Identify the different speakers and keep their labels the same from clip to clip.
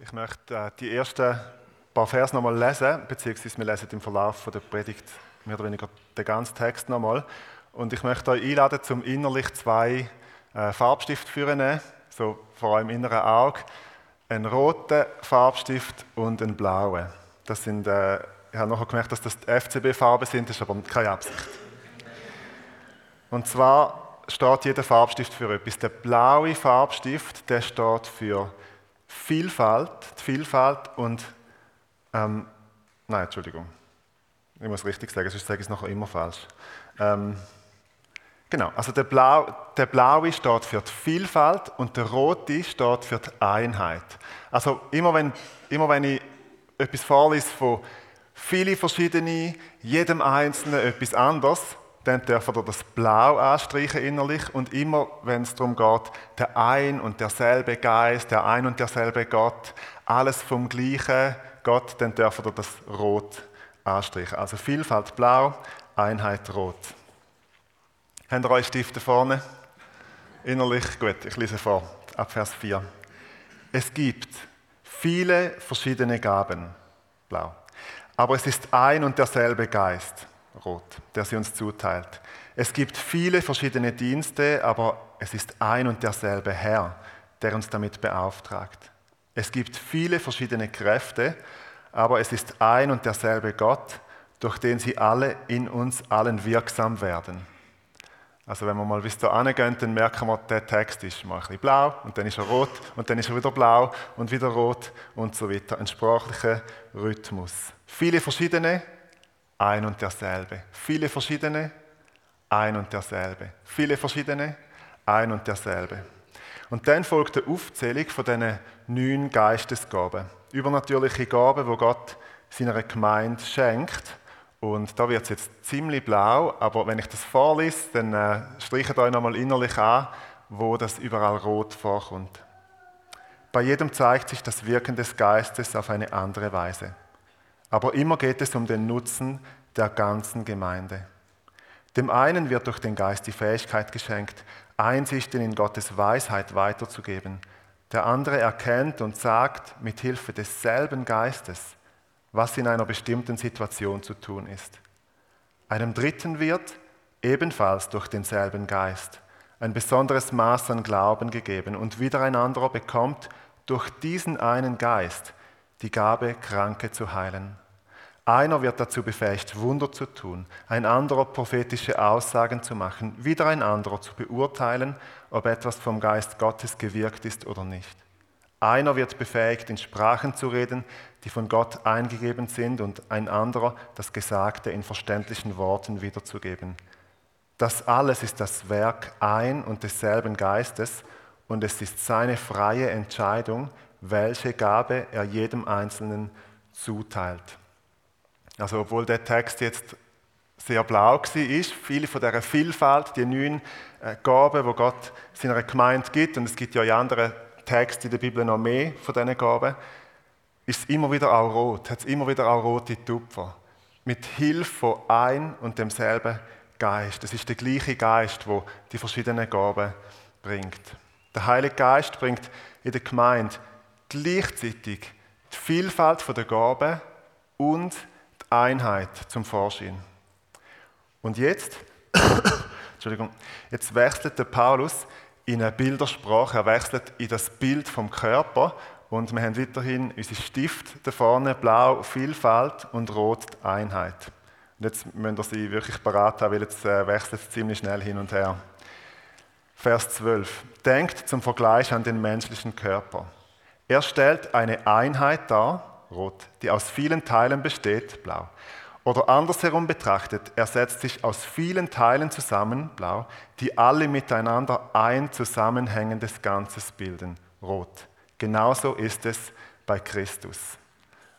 Speaker 1: Ich möchte äh, die ersten paar Verse nochmal lesen, beziehungsweise wir lesen im Verlauf der Predigt mehr oder weniger den ganzen Text nochmal. Und ich möchte euch einladen, zum innerlich zwei äh, Farbstift führen, so vor im inneren Auge. Einen roten Farbstift und einen blauen. Das sind, äh, ich habe nachher gemerkt, dass das FCB-Farben sind, das ist aber keine Absicht. Und zwar steht jeder Farbstift für etwas. Der blaue Farbstift, der steht für Vielfalt, die Vielfalt und, ähm, nein, Entschuldigung, ich muss richtig sagen, sonst sage ich es nachher immer falsch. Ähm, genau, also der, Blau, der blaue steht für die Vielfalt und der rote steht für die Einheit. Also immer wenn, immer wenn ich etwas vorlese von vielen verschiedenen, jedem Einzelnen etwas anderes, dann dürfen wir das Blau anstreichen innerlich und immer, wenn es darum geht, der ein und derselbe Geist, der ein und derselbe Gott, alles vom gleichen Gott, dann dürfen wir das Rot anstreichen. Also Vielfalt Blau, Einheit Rot. Habt ihr eure Stifte vorne? Innerlich, gut, ich lese vor, ab Vers 4. Es gibt viele verschiedene Gaben, blau, aber es ist ein und derselbe Geist Rot, der sie uns zuteilt. Es gibt viele verschiedene Dienste, aber es ist ein und derselbe Herr, der uns damit beauftragt. Es gibt viele verschiedene Kräfte, aber es ist ein und derselbe Gott, durch den sie alle in uns allen wirksam werden. Also wenn wir mal bis da gehen, dann merken wir, der Text ist mal ein bisschen blau und dann ist er rot und dann ist er wieder blau und wieder rot und so weiter. Ein sprachlicher Rhythmus. Viele verschiedene, ein und derselbe. Viele verschiedene, ein und derselbe. Viele verschiedene, ein und derselbe. Und dann folgt die Aufzählung von diesen neun Geistesgaben. Übernatürliche Gaben, wo Gott seiner Gemeinde schenkt. Und da wird es jetzt ziemlich blau, aber wenn ich das vorlese, dann äh, streicht euch nochmal innerlich an, wo das überall rot vorkommt. Bei jedem zeigt sich das Wirken des Geistes auf eine andere Weise. Aber immer geht es um den Nutzen der ganzen Gemeinde. Dem einen wird durch den Geist die Fähigkeit geschenkt, Einsichten in Gottes Weisheit weiterzugeben. Der andere erkennt und sagt mit Hilfe desselben Geistes, was in einer bestimmten Situation zu tun ist. Einem dritten wird, ebenfalls durch denselben Geist, ein besonderes Maß an Glauben gegeben und wieder ein anderer bekommt durch diesen einen Geist die Gabe, Kranke zu heilen. Einer wird dazu befähigt, Wunder zu tun, ein anderer prophetische Aussagen zu machen, wieder ein anderer zu beurteilen, ob etwas vom Geist Gottes gewirkt ist oder nicht. Einer wird befähigt, in Sprachen zu reden, die von Gott eingegeben sind, und ein anderer das Gesagte in verständlichen Worten wiederzugeben. Das alles ist das Werk ein und desselben Geistes, und es ist seine freie Entscheidung, welche Gabe er jedem Einzelnen zuteilt. Also obwohl der Text jetzt sehr blau war, viele von dieser Vielfalt, die neun äh, Gaben, wo Gott seiner Gemeinde gibt, und es gibt ja in anderen Texten in der Bibel noch mehr von diesen Gaben, ist es immer wieder auch rot, hat es immer wieder auch rote Tupfer. Mit Hilfe von ein und demselben Geist. Das ist der gleiche Geist, wo die verschiedenen Gaben bringt. Der Heilige Geist bringt in der Gemeinde gleichzeitig die Vielfalt der Gaben und die Einheit zum Vorschein. Und jetzt, Entschuldigung, jetzt wechselt der Paulus in eine Bildersprache, er wechselt in das Bild vom Körper und wir haben weiterhin unseren Stift da vorne, blau Vielfalt und rot Einheit. Und jetzt müssen wir sie wirklich parat haben, weil jetzt äh, wechselt es ziemlich schnell hin und her. Vers 12. Denkt zum Vergleich an den menschlichen Körper. Er stellt eine Einheit dar, rot, die aus vielen Teilen besteht, blau. Oder andersherum betrachtet, er setzt sich aus vielen Teilen zusammen, blau, die alle miteinander ein zusammenhängendes Ganzes bilden, rot. Genauso ist es bei Christus.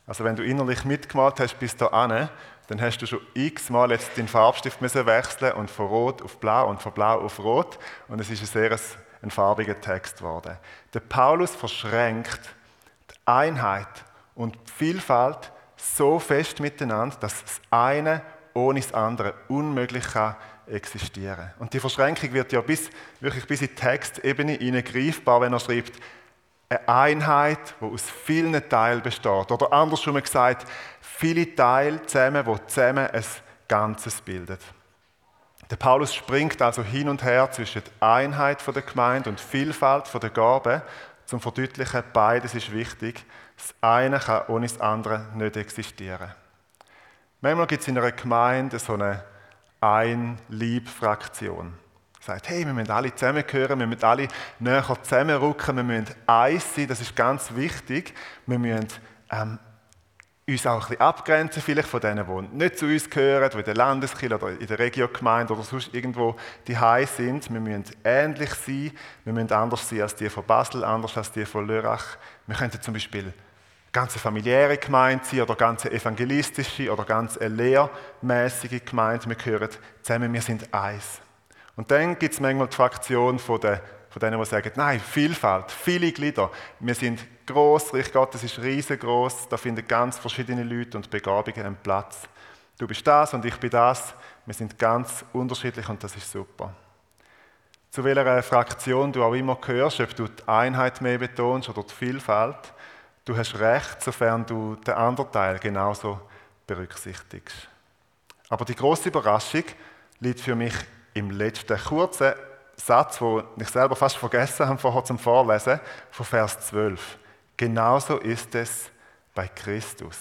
Speaker 1: Also wenn du innerlich mitgemalt hast bis dahin, dann hast du schon x-mal jetzt den Farbstift müssen wechseln und von Rot auf Blau und von Blau auf Rot und es ist ein sehr ein farbiger Text geworden. Der Paulus verschränkt die Einheit und die Vielfalt so fest miteinander, dass das eine ohne das andere unmöglich kann existieren. Und die Verschränkung wird ja bis, wirklich bis in die Textebene hineingreifbar, wenn er schreibt, Eine Einheit, die aus vielen Teilen besteht. Oder andersrum gesagt, viele Teile zusammen, die zusammen ein Ganzes bilden. Der Paulus springt also hin und her zwischen Einheit der Gemeinde und Vielfalt der Gaben, zum verdeutlichen, beides ist wichtig. Das eine kann ohne das andere nicht existieren. Manchmal gibt es in einer Gemeinde so eine Ein-Lieb-Fraktion. Sagt, hey, wir müssen alle zusammengehören, wir müssen alle näher zusammenrücken, wir müssen eins sein, das ist ganz wichtig. Wir müssen ähm, uns auch ein abgrenzen, vielleicht von denen, die nicht zu uns gehören, die in der Landeskirche oder in der Regiogemeinde oder sonst irgendwo die sind. Wir müssen ähnlich sein, wir müssen anders sein als die von Basel, anders als die von Lörrach. Wir könnten zum Beispiel ganz familiäre Gemeinde sein oder ganz evangelistische oder ganz lehrmäßige Gemeinde. Wir gehören zusammen, wir sind eins. Und dann gibt es manchmal die Fraktion von der von denen, die sagen, nein, Vielfalt, viele Glieder. Wir sind groß, Reich Gottes ist riesengroß, da finden ganz verschiedene Leute und Begabungen einen Platz. Du bist das und ich bin das. Wir sind ganz unterschiedlich und das ist super. Zu welcher Fraktion du auch immer gehörst, ob du die Einheit mehr betonst oder die Vielfalt, du hast recht, sofern du den anderen Teil genauso berücksichtigst. Aber die große Überraschung liegt für mich im letzten kurzen Satz, den ich selber fast vergessen habe vorher zum Vorlesen, von Vers 12. Genauso ist es bei Christus.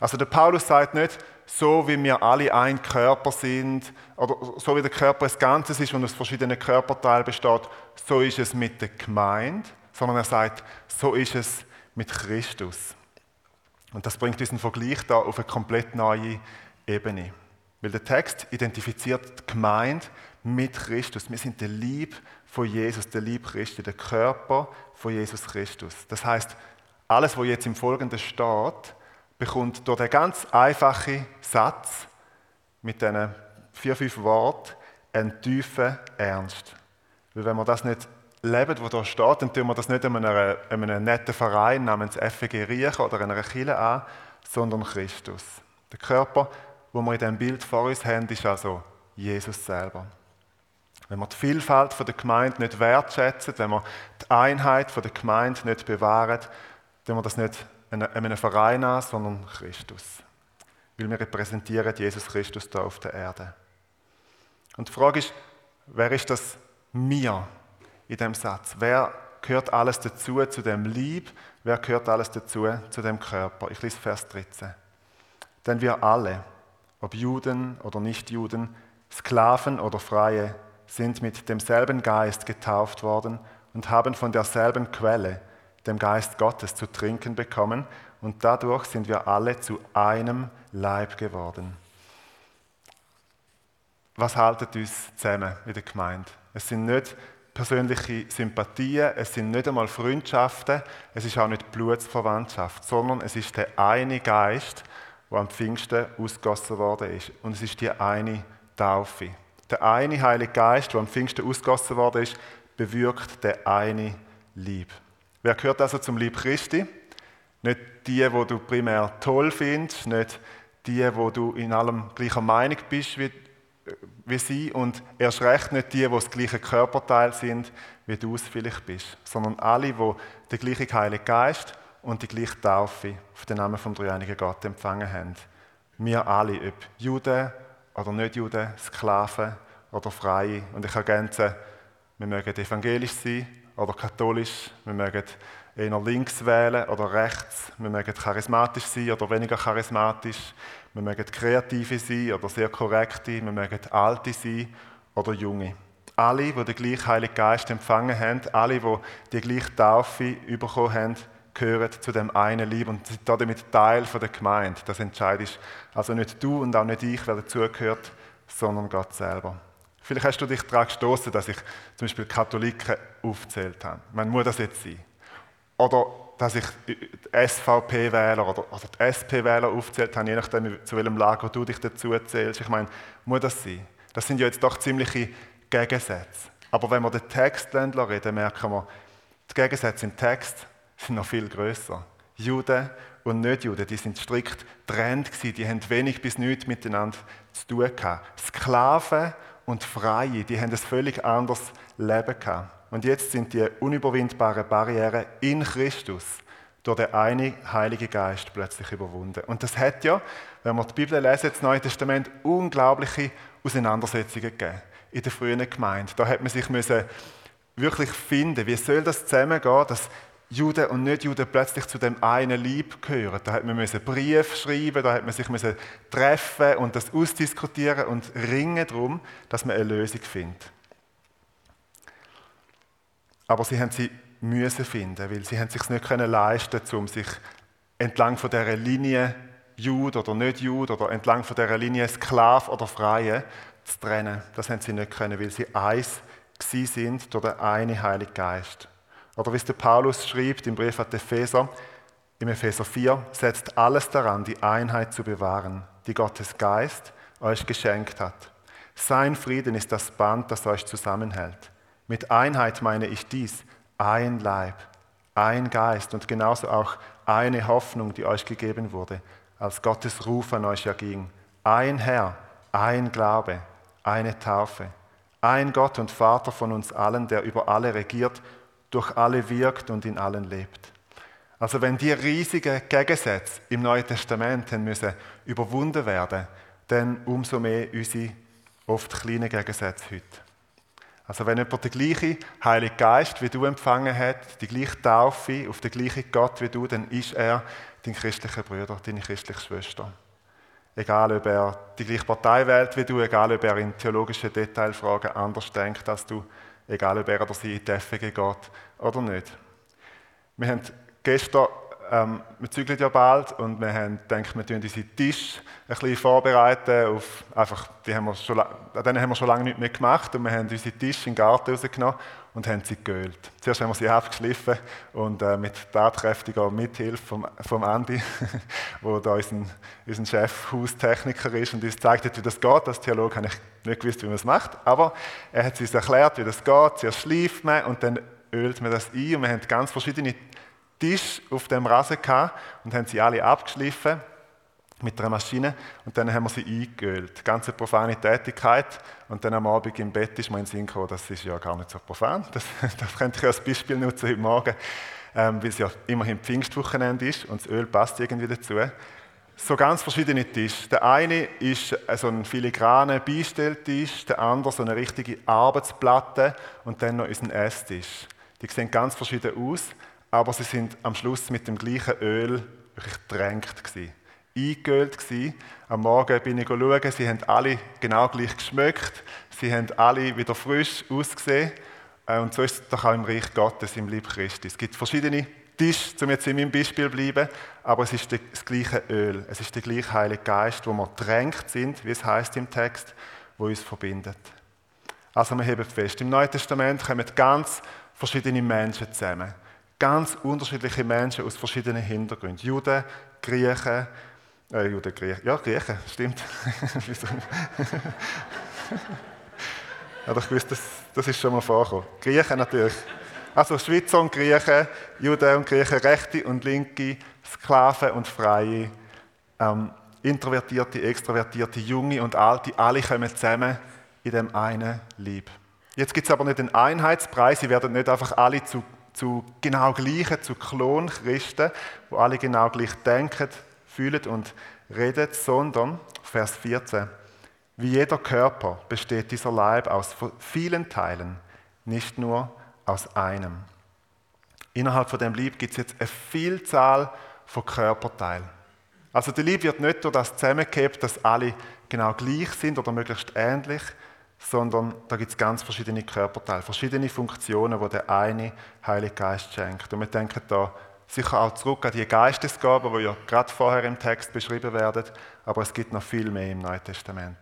Speaker 1: Also der Paulus sagt nicht, so wie wir alle ein Körper sind, oder so wie der Körper ein Ganzes ist und aus verschiedenen Körperteilen besteht, so ist es mit der Gemeinde, sondern er sagt, so ist es mit Christus. Und das bringt diesen Vergleich da auf eine komplett neue Ebene. Weil der Text identifiziert die Gemeinde mit Christus. Wir sind der Lieb von Jesus, der Lieb Christi, der Körper von Jesus Christus. Das heißt, alles, was jetzt im Folgenden steht, bekommt durch den ganz einfachen Satz mit diesen vier, fünf Worten einen tiefen Ernst. Weil wenn wir das nicht leben, was da steht, dann tun wir das nicht in einem, in einem netten Verein namens FG Riechen oder einer Kirche an, sondern Christus. Der Körper, wo wir in diesem Bild vor uns haben, ist also Jesus selber. Wenn wir die Vielfalt der Gemeinde nicht wertschätzen, wenn wir die Einheit der Gemeinde nicht bewahren, dann wir das nicht in einem Verein an, sondern Christus. Weil wir repräsentieren Jesus Christus da auf der Erde. Und die Frage ist, wer ist das mir in dem Satz? Wer gehört alles dazu, zu dem Lieb? Wer gehört alles dazu, zu dem Körper? Ich lese Vers 13. Denn wir alle, ob Juden oder Nichtjuden, Sklaven oder Freie, sind mit demselben Geist getauft worden und haben von derselben Quelle, dem Geist Gottes, zu trinken bekommen und dadurch sind wir alle zu einem Leib geworden. Was haltet uns zusammen in der Gemeinde? Es sind nicht persönliche Sympathien, es sind nicht einmal Freundschaften, es ist auch nicht Blutsverwandtschaft, sondern es ist der eine Geist, der am Pfingsten ausgossen worden ist. Und es ist die eine Taufe. Der eine Heilige Geist, der am Pfingsten ausgossen worden ist, bewirkt der eine Lieb. Wer gehört also zum Lieb Christi? Nicht die, wo du primär toll findest, nicht die, wo du in allem gleicher Meinung bist wie, wie sie und erst recht nicht die, wo das gleiche Körperteil sind, wie du es vielleicht bist, sondern alle, wo den gleichen Heiligen Geist und die gleiche Taufe auf den Namen vom dreieinigen Gott empfangen haben. Wir alle, ob Juden oder Nicht-Juden, Sklaven oder Freie. Und ich ergänze, wir mögen evangelisch sein oder katholisch, wir mögen eher links wählen oder rechts, wir mögen charismatisch sein oder weniger charismatisch, wir mögen kreative sein oder sehr korrekte, wir mögen alte sein oder junge. Alle, die den gleichen Heiligen Geist empfangen haben, alle, die die gleiche Taufe bekommen haben, gehören zu dem einen Lieb und sind damit Teil der Gemeinde. Das entscheidest also nicht du und auch nicht ich, wer dazugehört, sondern Gott selber. Vielleicht hast du dich daran gestoßen, dass ich zum Beispiel Katholiken aufgezählt habe. Man muss das jetzt sein. Oder dass ich SVP-Wähler oder, oder die SP-Wähler aufgezählt habe, je nachdem, zu welchem Lager du dich dazu zählst. Ich meine, muss das sein? Das sind ja jetzt doch ziemliche Gegensätze. Aber wenn wir den Text reden, merken wir, die Gegensätze im Text sind noch viel größer. Juden und Nicht-Juden, die sind strikt getrennt gewesen, die haben wenig bis nichts miteinander zu tun gehabt. Sklaven und Freie, die haben ein völlig anderes Leben gehabt. Und jetzt sind die unüberwindbaren Barrieren in Christus durch den einen Heiligen Geist plötzlich überwunden. Und das hat ja, wenn wir die Bibel lesen, das Neue Testament, unglaubliche Auseinandersetzungen gegeben in der frühen Gemeinde. Da hat man sich müssen wirklich finden, wie soll das zusammengehen, dass Juden und Nicht-Juden plötzlich zu dem einen Lieb gehören. Da hat man müssen Brief schreiben, da hat man sich treffen und das ausdiskutieren und ringen darum, dass man eine Lösung findet. Aber sie haben sie müssen finden, weil sie haben sich nicht können leisten, um sich entlang von der Linie Jude oder nicht Jude oder entlang von der Linie Sklav oder Freie zu trennen. Das haben sie nicht können, weil sie eins sind durch den einen Heiligen Geist. Oder wie es der Paulus schreibt im Brief an die Epheser, im Epheser 4, setzt alles daran, die Einheit zu bewahren, die Gottes Geist euch geschenkt hat. Sein Frieden ist das Band, das euch zusammenhält. Mit Einheit meine ich dies, ein Leib, ein Geist und genauso auch eine Hoffnung, die euch gegeben wurde, als Gottes Ruf an euch erging. Ein Herr, ein Glaube, eine Taufe, ein Gott und Vater von uns allen, der über alle regiert, durch alle wirkt und in allen lebt. Also wenn die riesigen Gegensätze im Neuen Testament müssen überwunden werden, dann umso mehr unsere oft kleinen Gegensätze heute. Also wenn jemand den gleichen Heiligen Geist wie du empfangen hat, die gleiche Taufe auf den gleichen Gott wie du, dann ist er dein christlicher Bruder, deine christliche Schwester. Egal, ob er die gleiche Partei wählt wie du, egal, ob er in theologischen Detailfragen anders denkt als du, egal, ob er oder sie in die FG geht oder nicht. Wir haben gestern, ähm, wir zügeln ja bald und wir haben gedacht, wir tun unseren Tisch ein bisschen vorbereiten auf, einfach, die haben wir schon, an denen haben wir schon lange nicht mehr gemacht und wir haben unseren Tisch in den Garten rausgenommen und haben sie geölt. Zuerst haben wir sie abgeschliffen und äh, mit tatkräftiger Mithilfe vom, vom Andi, wo da unser, unser Chef Haustechniker ist und uns zeigt hat, wie das geht. Als Theologe habe ich nicht gewusst, wie man es macht, aber er hat uns erklärt, wie das geht. Zuerst schleift man und dann ölt man das ein und wir haben ganz verschiedene Tische auf dem Rasen gehabt und haben sie alle abgeschliffen mit einer Maschine und dann haben wir sie eingeölt. Ganz eine profane Tätigkeit und dann am Abend im Bett ist mir in den Sinn gekommen, das ist ja gar nicht so profan. Das, das könnte ich als Beispiel nutzen heute Morgen, ähm, weil es ja immerhin Pfingstwochenende ist und das Öl passt irgendwie dazu. So ganz verschiedene Tische. Der eine ist so ein filigraner Beistelltisch, der andere so eine richtige Arbeitsplatte und dann noch ein Esstisch. Die sehen ganz verschieden aus, aber sie sind am Schluss mit dem gleichen Öl wirklich drängt gewesen eingeölt. Gewesen. Am Morgen bin ich schauen, sie haben alle genau gleich geschmeckt, sie haben alle wieder frisch ausgesehen. Äh, und so ist es doch auch im Reich Gottes, im Lieb Christi. Es gibt verschiedene Tische, um jetzt in meinem Beispiel zu bleiben, aber es ist das gleiche Öl, es ist der gleiche Heilige Geist, wo wir drängt sind, wie es heißt im Text, wo uns verbindet. Also wir heben fest, im Neuen Testament kommen ganz verschiedene Menschen zusammen. Ganz unterschiedliche Menschen aus verschiedenen Hintergründen. Juden, Griechen, äh, Juden, Griechen. Ja, Griechen, stimmt. ja, ich wusste, das, das ist schon mal vorgekommen. Griechen natürlich. Also Schweizer und Griechen, Juden und Griechen, Rechte und Linke, Sklaven und Freie, ähm, Introvertierte, Extrovertierte, Junge und Alte, alle kommen zusammen in dem einen Lieb. Jetzt gibt es aber nicht den Einheitspreis, sie werden nicht einfach alle zu, zu genau gleichen, zu Klonchristen, wo alle genau gleich denken, fühlen und redet, sondern, Vers 14, wie jeder Körper besteht dieser Leib aus vielen Teilen, nicht nur aus einem. Innerhalb von dem Lieb gibt es jetzt eine Vielzahl von Körperteilen. Also der Lieb wird nicht durch das zusammengehebt, dass alle genau gleich sind oder möglichst ähnlich, sondern da gibt es ganz verschiedene Körperteile, verschiedene Funktionen, die der eine Heilige Geist schenkt. Und wir denken da sicher auch zurück an die Geistesgaben, die ja gerade vorher im Text beschrieben werden, aber es gibt noch viel mehr im Neuen Testament.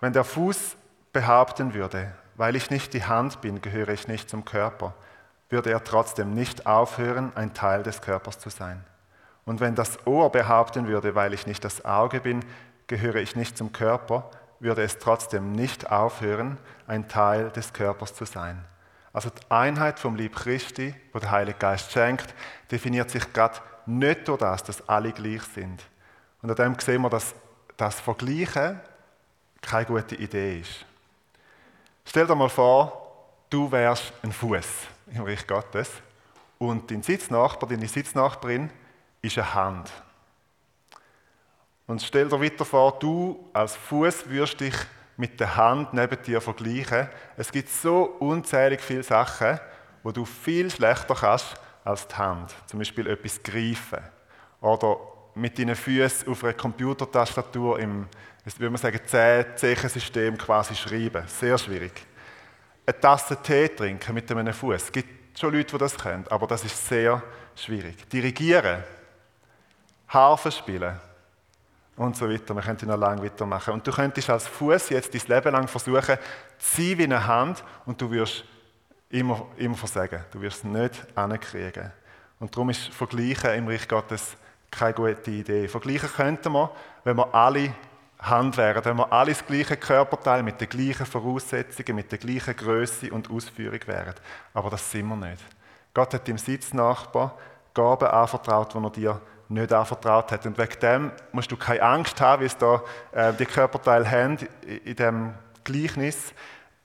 Speaker 1: Wenn der Fuß behaupten würde, weil ich nicht die Hand bin, gehöre ich nicht zum Körper, würde er trotzdem nicht aufhören, ein Teil des Körpers zu sein. Und wenn das Ohr behaupten würde, weil ich nicht das Auge bin, gehöre ich nicht zum Körper, würde es trotzdem nicht aufhören, ein Teil des Körpers zu sein. Also die Einheit vom Lieb Christi, wo der Heilige Geist schenkt, definiert sich gerade nicht durch das, dass alle gleich sind. Und an dem sehen wir, dass das Vergleichen keine gute Idee ist. Stell dir mal vor, du wärst ein Fuß im Reich Gottes und dein Sitznachbar, deine Sitznachbarin ist eine Hand. Und stell dir weiter vor, du als Fuß wirst dich mit der Hand neben dir vergleichen. Es gibt so unzählig viele Sachen, wo du viel schlechter kannst als die Hand. Zum Beispiel etwas greifen oder mit deinen Füßen auf einer Computertastatur im, würde man sagen, Zeichensystem quasi schreiben. Sehr schwierig. Eine Tasse Tee trinken mit einem Fuß. Es gibt schon Leute, die das können, aber das ist sehr schwierig. Dirigieren, Harfe spielen und so weiter. Wir könnten noch lange weitermachen. Und du könntest als Fuß jetzt dein Leben lang versuchen, zu sein wie eine Hand und du wirst immer, immer versagen. Du wirst es nicht hinkriegen. Und darum ist Vergleichen im Reich Gottes keine gute Idee. Vergleichen könnten wir, wenn wir alle Hand wären, wenn wir alle das gleiche Körperteil mit den gleichen Voraussetzungen, mit der gleichen Größe und Ausführung wären. Aber das sind wir nicht. Gott hat dem Sitznachbar Gaben anvertraut, die er dir nicht anvertraut hat. Und wegen dem musst du keine Angst haben, wie es da äh, die Körperteile haben in dem Gleichnis,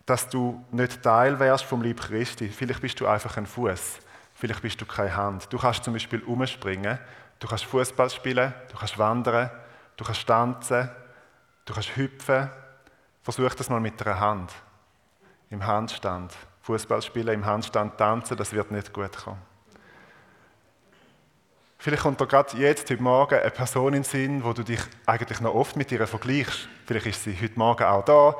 Speaker 1: dass du nicht Teil wärst vom Lieb Christi. Vielleicht bist du einfach ein Fuß. Vielleicht bist du keine Hand. Du kannst zum Beispiel umspringen, du kannst Fußball spielen, du kannst wandern, du kannst tanzen, du kannst hüpfen. Versuch das mal mit einer Hand. Im Handstand. Fußball spielen, im Handstand tanzen, das wird nicht gut kommen. Vielleicht kommt da gerade jetzt, heute Morgen, eine Person in den Sinn, wo du dich eigentlich noch oft mit ihr vergleichst. Vielleicht ist sie heute Morgen auch da,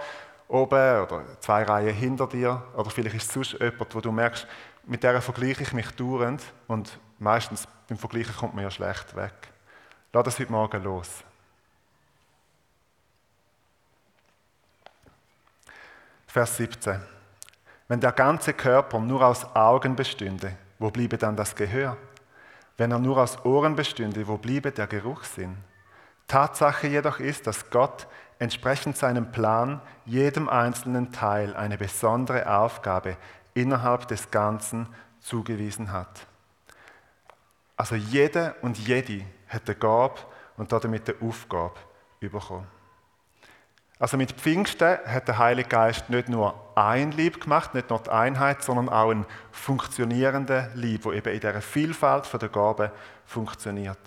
Speaker 1: oben oder zwei Reihen hinter dir. Oder vielleicht ist es sonst jemand, wo du merkst, mit der vergleiche ich mich dauernd. Und meistens beim Vergleichen kommt man ja schlecht weg. Lass das heute Morgen los. Vers 17. Wenn der ganze Körper nur aus Augen bestünde, wo bliebe dann das Gehör? Wenn er nur aus Ohren bestünde, wo bliebe der Geruchssinn? Tatsache jedoch ist, dass Gott entsprechend seinem Plan jedem einzelnen Teil eine besondere Aufgabe innerhalb des Ganzen zugewiesen hat. Also jeder und jede hat eine Gabe und damit eine Aufgabe bekommen. Also mit Pfingsten hat der Heilige Geist nicht nur ein Lieb gemacht, nicht nur die Einheit, sondern auch ein funktionierender Lieb, wo eben in dieser Vielfalt der Gaben funktioniert.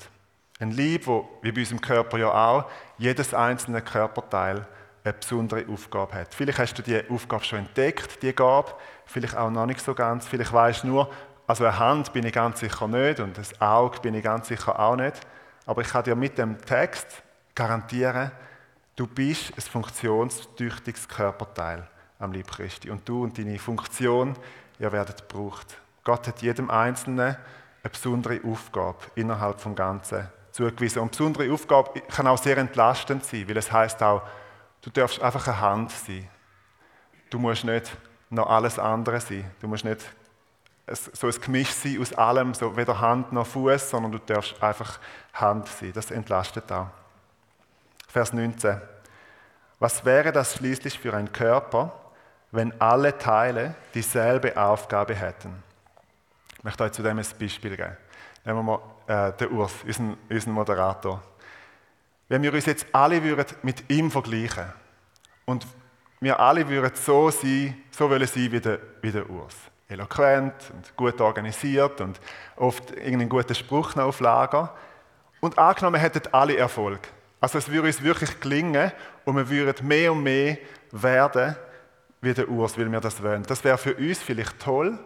Speaker 1: Ein Lieb, wo, wie bei unserem Körper ja auch, jedes einzelne Körperteil eine besondere Aufgabe hat. Vielleicht hast du die Aufgabe schon entdeckt, die Gabe, vielleicht auch noch nicht so ganz. Vielleicht weißt du nur, also eine Hand bin ich ganz sicher nicht und das Auge bin ich ganz sicher auch nicht. Aber ich kann dir mit dem Text garantieren, Du bist ein funktionstüchtiges Körperteil am Lieb Christi. Und du und deine Funktion, ihr werdet gebraucht. Gott hat jedem Einzelnen eine besondere Aufgabe innerhalb vom Ganzen zugewiesen. Und eine besondere Aufgabe kann auch sehr entlastend sein, weil es heißt auch, du darfst einfach eine Hand sein. Du musst nicht noch alles andere sein. Du musst nicht so ein Gemisch sein aus allem, so weder Hand noch Fuß, sondern du darfst einfach Hand sein. Das entlastet auch. Vers 19. Was wäre das schließlich für ein Körper, wenn alle Teile dieselbe Aufgabe hätten? Ich möchte euch zudem ein Beispiel geben. Nehmen wir mal äh, den Urs, unseren, unseren Moderator. Wenn wir uns jetzt alle würden mit ihm vergleichen und wir alle würden so sein, so wollen sein wie der, wie der Urs. Eloquent und gut organisiert und oft irgendeinen guten Spruch noch auf Lager. Und angenommen hätten alle Erfolg. Also es würde uns wirklich gelingen und wir würden mehr und mehr werden wie der Urs, weil wir das wollen. Das wäre für uns vielleicht toll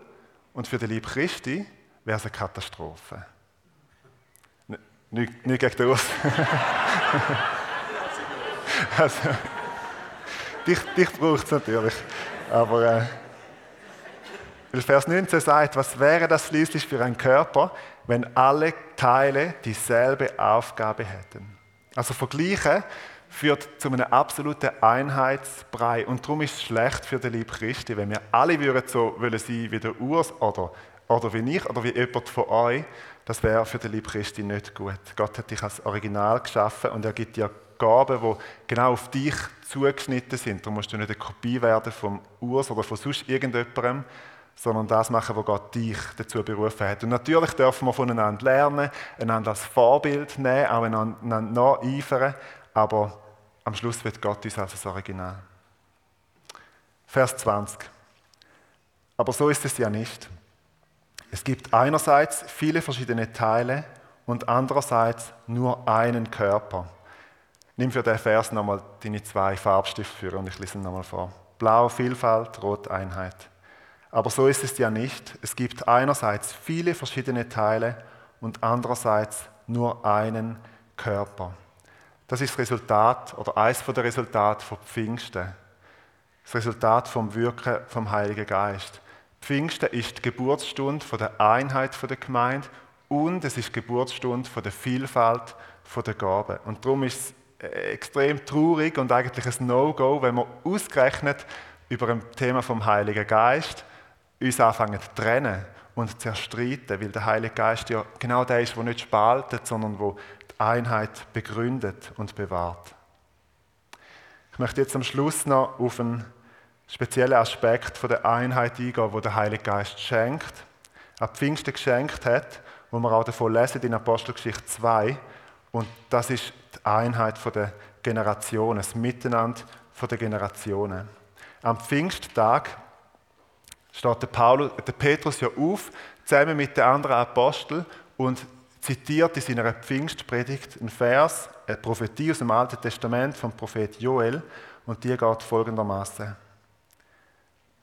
Speaker 1: und für den lieben Christi wäre es eine Katastrophe. Nicht, nicht gegen den Urs. also, dich, dich braucht es natürlich. Aber äh, Vers 19 sagt, was wäre das schließlich für ein Körper, wenn alle Teile dieselbe Aufgabe hätten? Also Vergleichen führt zu einem absoluten Einheitsbrei. Und darum ist es schlecht für den lieben Christi, wenn wir alle würden so wollen sein wie der Urs oder, oder wie ich oder wie jemand von euch. Das wäre für den lieben Christi nicht gut. Gott hat dich als Original geschaffen und er gibt dir Gaben, die genau auf dich zugeschnitten sind. Da musst du nicht eine Kopie werden vom Urs oder von sonst irgendjemandem, sondern das machen, was Gott dich dazu berufen hat. Und natürlich dürfen wir voneinander lernen, einander als Vorbild nehmen, auch einander nacheifern, aber am Schluss wird Gott uns als das Original. Vers 20. Aber so ist es ja nicht. Es gibt einerseits viele verschiedene Teile und andererseits nur einen Körper. Nimm für den Vers nochmal deine zwei Farbstifte für und ich lese ihn nochmal vor. Blau Vielfalt, Rot Einheit. Aber so ist es ja nicht. Es gibt einerseits viele verschiedene Teile und andererseits nur einen Körper. Das ist das Resultat oder eines der Resultate von Pfingsten. Das Resultat vom Wirken vom Heiligen Geist. Pfingsten ist die Geburtsstunde von der Einheit der Gemeinde und es ist die Geburtsstunde von der Vielfalt der Gaben. Und darum ist es extrem traurig und eigentlich ein No-Go, wenn wir ausgerechnet über ein Thema vom Heiligen Geist uns anfangen zu trennen und zerstreiten, weil der Heilige Geist ja genau der ist, der nicht spaltet, sondern wo die Einheit begründet und bewahrt. Ich möchte jetzt am Schluss noch auf einen speziellen Aspekt der Einheit eingehen, wo der Heilige Geist schenkt, ab Pfingsten geschenkt hat, wo wir auch davon lesen in Apostelgeschichte 2. Und das ist die Einheit der Generationen, das Miteinander der Generationen. Am Pfingsttag steht der, Paulus, der Petrus ja auf, zusammen mit den anderen Aposteln und zitiert in seiner Pfingstpredigt einen Vers, eine Prophetie aus dem Alten Testament vom Prophet Joel und die geht folgendermaßen.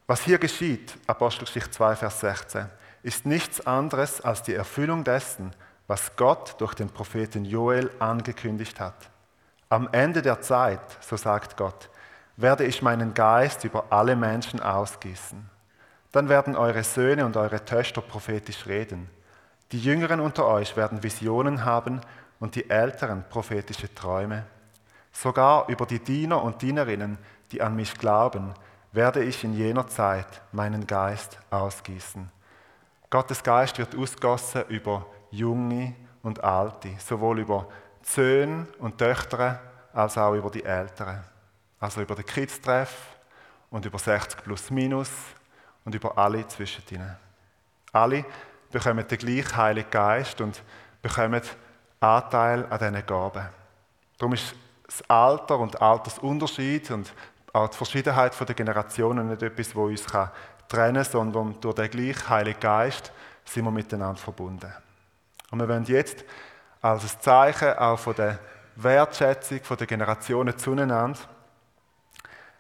Speaker 1: Was hier geschieht, Apostelgeschichte 2, Vers 16, ist nichts anderes als die Erfüllung dessen, was Gott durch den Propheten Joel angekündigt hat. Am Ende der Zeit, so sagt Gott, werde ich meinen Geist über alle Menschen ausgießen. Dann werden eure Söhne und eure Töchter prophetisch reden. Die Jüngeren unter euch werden Visionen haben und die Älteren prophetische Träume. Sogar über die Diener und Dienerinnen, die an mich glauben, werde ich in jener Zeit meinen Geist ausgießen. Gottes Geist wird ausgossen über Junge und Alte, sowohl über Söhne und Töchter als auch über die Älteren. Also über den Kids-Treff und über 60 plus minus und über alle zwischen ihnen. Alle bekommen den gleichen Heiligen Geist und bekommen Anteil an diesen Gaben. Darum ist das Alter und Altersunterschied und auch die Verschiedenheit der Generationen nicht etwas, das uns trennen kann, sondern durch den gleichen Heiligen Geist sind wir miteinander verbunden. Und wir wollen jetzt als ein Zeichen auch von der Wertschätzung der Generationen zueinander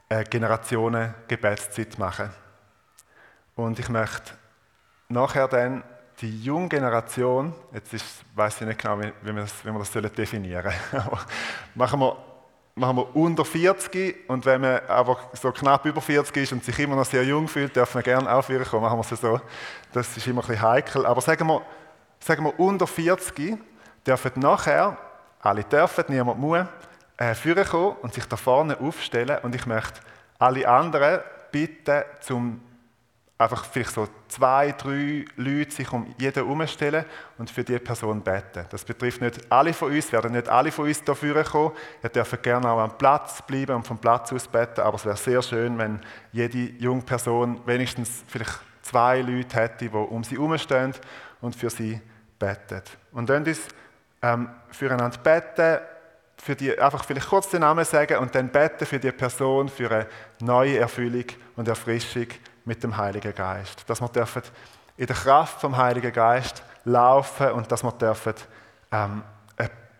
Speaker 1: eine Generationen-Gebetszeit machen. Und ich möchte nachher dann die junge Generation, jetzt ist, weiß ich nicht genau, wie, wir das, wie wir das definieren sollen, machen wir, machen wir unter 40 und wenn man aber so knapp über 40 ist und sich immer noch sehr jung fühlt, darf man gerne aufhören kommen, machen wir es so. Das ist immer ein bisschen heikel. Aber sagen wir, sagen wir unter 40 dürfen nachher, alle dürfen, niemand muss, äh, und sich da vorne aufstellen und ich möchte alle anderen bitten, zum einfach vielleicht so zwei, drei Leute sich um jeden herumstellen und für die Person beten. Das betrifft nicht alle von uns, werden nicht alle von uns dafür kommen. Ihr dürft gerne auch am Platz bleiben und vom Platz aus beten, aber es wäre sehr schön, wenn jede junge Person wenigstens vielleicht zwei Leute hätte, die um sie herumstehen und für sie beten. Und dann uns ähm, füreinander beten, für die, einfach vielleicht kurz den Namen sagen und dann beten für die Person für eine neue Erfüllung und Erfrischung mit dem Heiligen Geist. Dass wir dürfen in der Kraft vom Heiligen Geist laufen und dass wir dürfen ähm,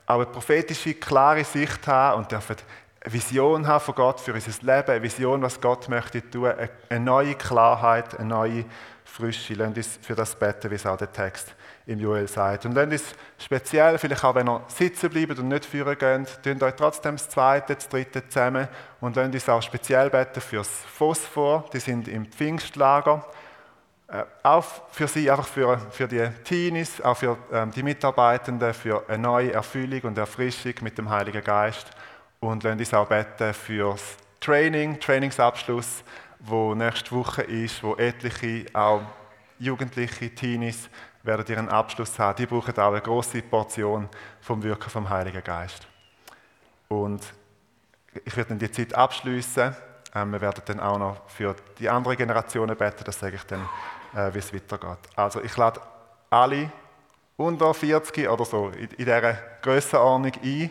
Speaker 1: auch eine prophetische, klare Sicht haben und dürfen eine Vision haben von Gott für unser Leben, eine Vision, was Gott möchte tun, eine neue Klarheit, eine neue Frische. Lasst uns für das beten, wie es auch der Text im Joel sagt. Und lasst uns speziell, vielleicht auch wenn ihr sitzen bleibt und nicht führen geht, tun euch trotzdem das zweite, das dritte zusammen und lasst uns auch speziell beten fürs Phosphor, die sind im Pfingstlager. Äh, auch für sie, einfach für, für die Teenies, auch für ähm, die Mitarbeitenden, für eine neue Erfüllung und Erfrischung mit dem Heiligen Geist. Und lasst uns auch beten fürs Training, Trainingsabschluss, wo nächste Woche ist, wo etliche, auch Jugendliche, Teenies, werden ihren Abschluss haben. Die brauchen auch eine große Portion vom Wirken vom Heiligen Geist. Und ich werde dann die Zeit abschließen. Ähm, wir werden dann auch noch für die anderen Generationen beten. Das sage ich dann, äh, wie es weitergeht. Also ich lade alle unter 40 oder so in, in dieser Grössenordnung ein,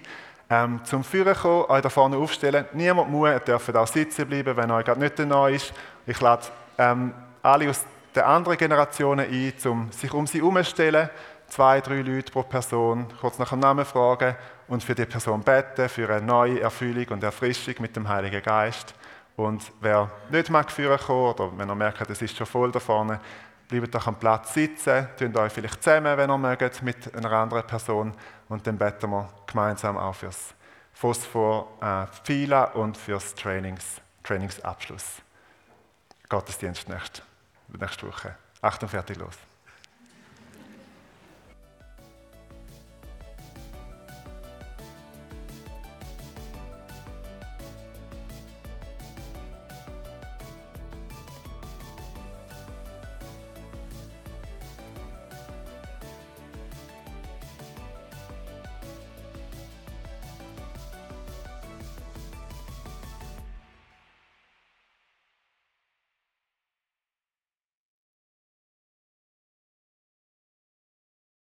Speaker 1: ähm, zum Führen kommen, euch da vorne aufstellen. Niemand muss, ihr dürft auch sitzen bleiben, wenn euch gerade nicht neu ist. Ich lade ähm, alle aus den anderen Generationen ein, um sich um sie herumzustellen. Zwei, drei Leute pro Person, kurz nach dem Namen fragen und für die Person beten, für eine neue Erfüllung und Erfrischung mit dem Heiligen Geist. Und wer nicht mag führen kann, oder wenn er merkt, es ist schon voll da vorne, bleibt doch am Platz sitzen, tun euch vielleicht zusammen, wenn ihr mögt, mit einer anderen Person und dann beten wir gemeinsam auch fürs Phosphor äh, Fila und fürs Trainings, Trainingsabschluss. Gottesdienst nächste, nächste Woche. Achtung, fertig, los.